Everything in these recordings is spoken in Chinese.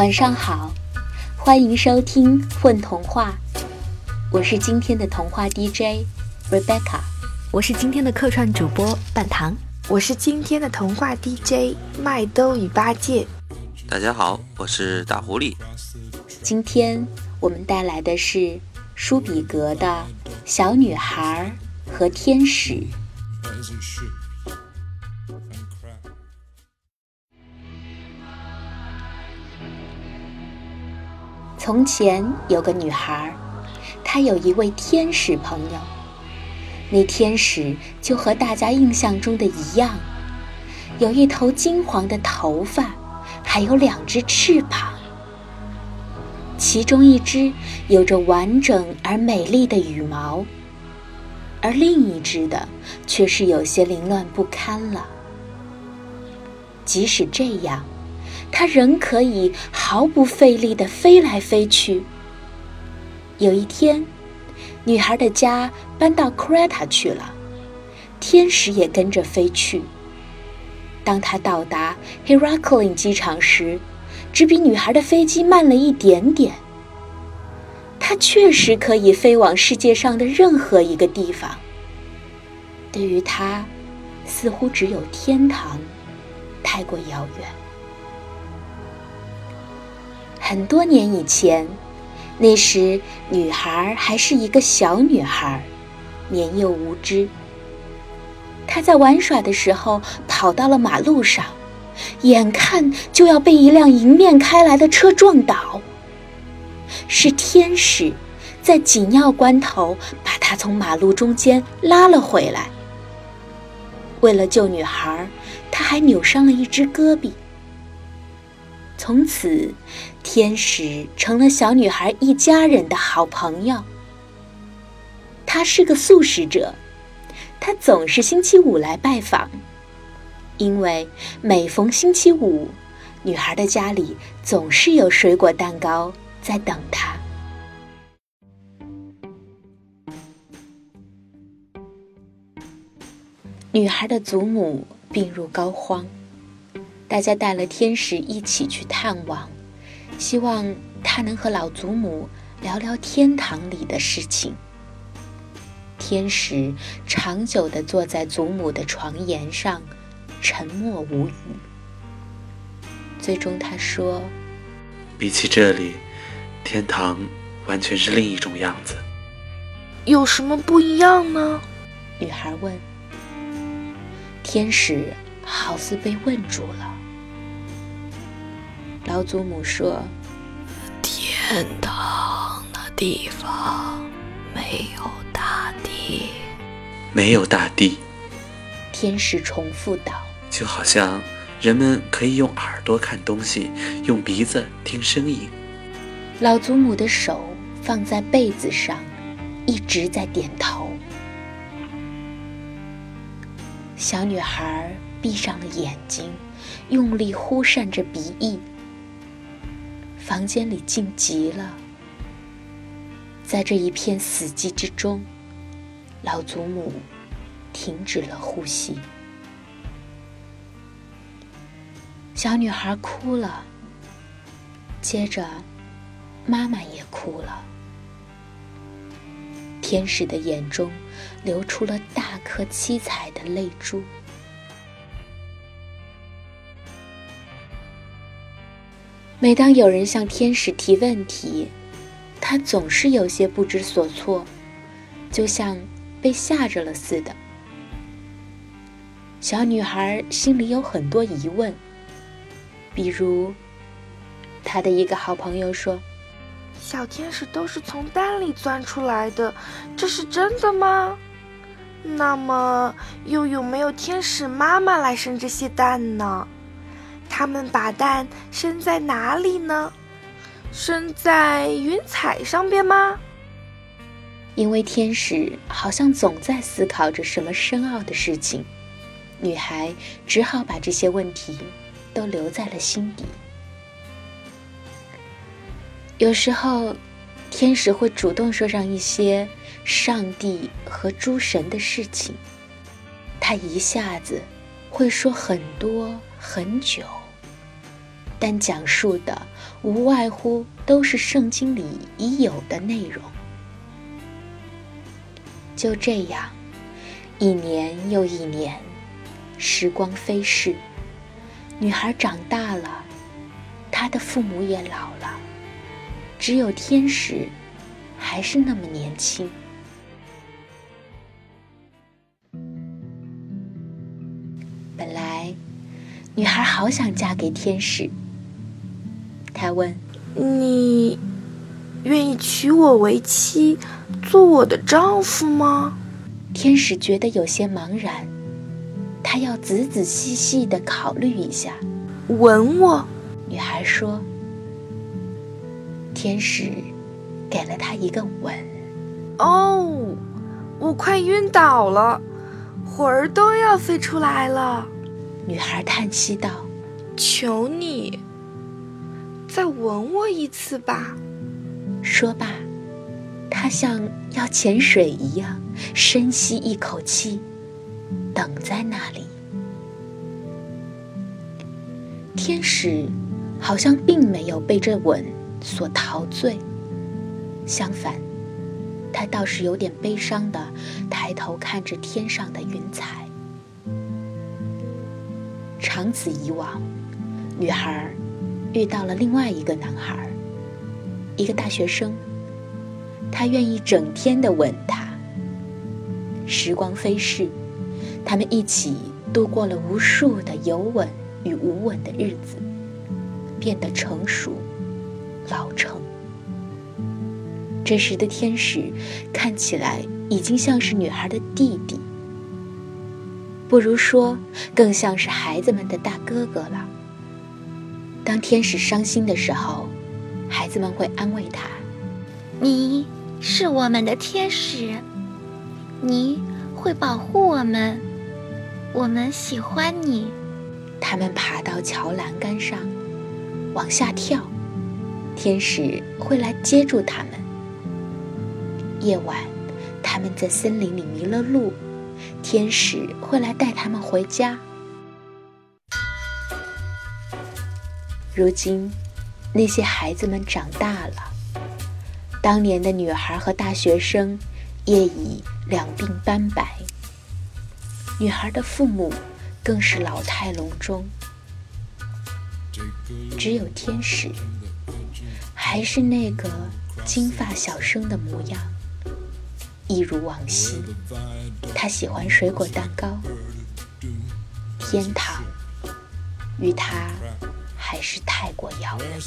晚上好，欢迎收听混童话，我是今天的童话 DJ Rebecca，我是今天的客串主播半糖，我是今天的童话 DJ 麦兜与八戒。大家好，我是大狐狸。今天我们带来的是舒比格的《小女孩和天使》。从前有个女孩，她有一位天使朋友。那天使就和大家印象中的一样，有一头金黄的头发，还有两只翅膀。其中一只有着完整而美丽的羽毛，而另一只的却是有些凌乱不堪了。即使这样。它仍可以毫不费力地飞来飞去。有一天，女孩的家搬到 Creta 去了，天使也跟着飞去。当他到达 Heraclean 机场时，只比女孩的飞机慢了一点点。它确实可以飞往世界上的任何一个地方。对于他，似乎只有天堂太过遥远。很多年以前，那时女孩还是一个小女孩，年幼无知。她在玩耍的时候跑到了马路上，眼看就要被一辆迎面开来的车撞倒。是天使在紧要关头把她从马路中间拉了回来。为了救女孩，他还扭伤了一只胳膊。从此，天使成了小女孩一家人的好朋友。他是个素食者，他总是星期五来拜访，因为每逢星期五，女孩的家里总是有水果蛋糕在等她。女孩的祖母病入膏肓。大家带了天使一起去探望，希望他能和老祖母聊聊天堂里的事情。天使长久地坐在祖母的床沿上，沉默无语。最终他说：“比起这里，天堂完全是另一种样子。有什么不一样呢？”女孩问。天使好似被问住了。老祖母说：“天堂的地方没有大地，没有大地。”天使重复道：“就好像人们可以用耳朵看东西，用鼻子听声音。”老祖母的手放在被子上，一直在点头。小女孩闭上了眼睛，用力呼扇着鼻翼。房间里静极了，在这一片死寂之中，老祖母停止了呼吸。小女孩哭了，接着妈妈也哭了。天使的眼中流出了大颗七彩的泪珠。每当有人向天使提问题，他总是有些不知所措，就像被吓着了似的。小女孩心里有很多疑问，比如，她的一个好朋友说：“小天使都是从蛋里钻出来的，这是真的吗？那么，又有没有天使妈妈来生这些蛋呢？”他们把蛋生在哪里呢？生在云彩上边吗？因为天使好像总在思考着什么深奥的事情，女孩只好把这些问题都留在了心底。有时候，天使会主动说上一些上帝和诸神的事情，他一下子会说很多很久。但讲述的无外乎都是圣经里已有的内容。就这样，一年又一年，时光飞逝，女孩长大了，她的父母也老了，只有天使还是那么年轻。本来，女孩好想嫁给天使。她问：“你愿意娶我为妻？”做我的丈夫吗？天使觉得有些茫然，他要仔仔细细的考虑一下。吻我，女孩说。天使给了她一个吻。哦，我快晕倒了，魂儿都要飞出来了。女孩叹息道：“求你，再吻我一次吧。”说罢。他像要潜水一样深吸一口气，等在那里。天使好像并没有被这吻所陶醉，相反，他倒是有点悲伤的抬头看着天上的云彩。长此以往，女孩遇到了另外一个男孩，一个大学生。他愿意整天的吻她。时光飞逝，他们一起度过了无数的有吻与无吻的日子，变得成熟、老成。这时的天使看起来已经像是女孩的弟弟，不如说更像是孩子们的大哥哥了。当天使伤心的时候，孩子们会安慰他：“你。”是我们的天使，你会保护我们，我们喜欢你。他们爬到桥栏杆上，往下跳，天使会来接住他们。夜晚，他们在森林里迷了路，天使会来带他们回家。如今，那些孩子们长大了。当年的女孩和大学生也已两鬓斑白，女孩的父母更是老态龙钟，只有天使还是那个金发小生的模样，一如往昔。他喜欢水果蛋糕，天堂与他。还是太过遥远。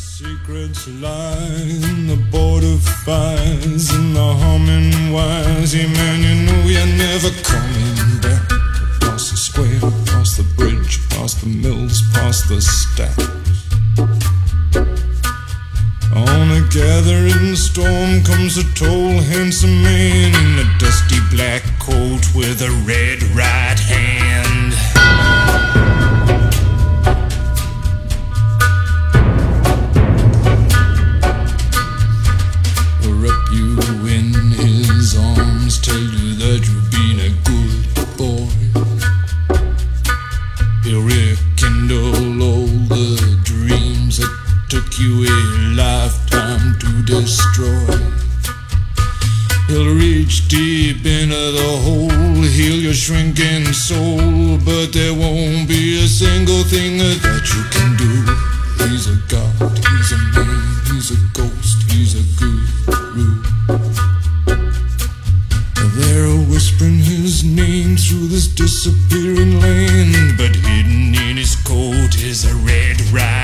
Past the square, past the bridge, past the mills, past the stacks. On a gathering storm comes a tall, handsome man in a dusty black coat with a red right hand. but there won't be a single thing that you can do. He's a god, he's a man, he's a ghost, he's a guru. They're whispering his name through this disappearing land, but hidden in his coat is a red rag.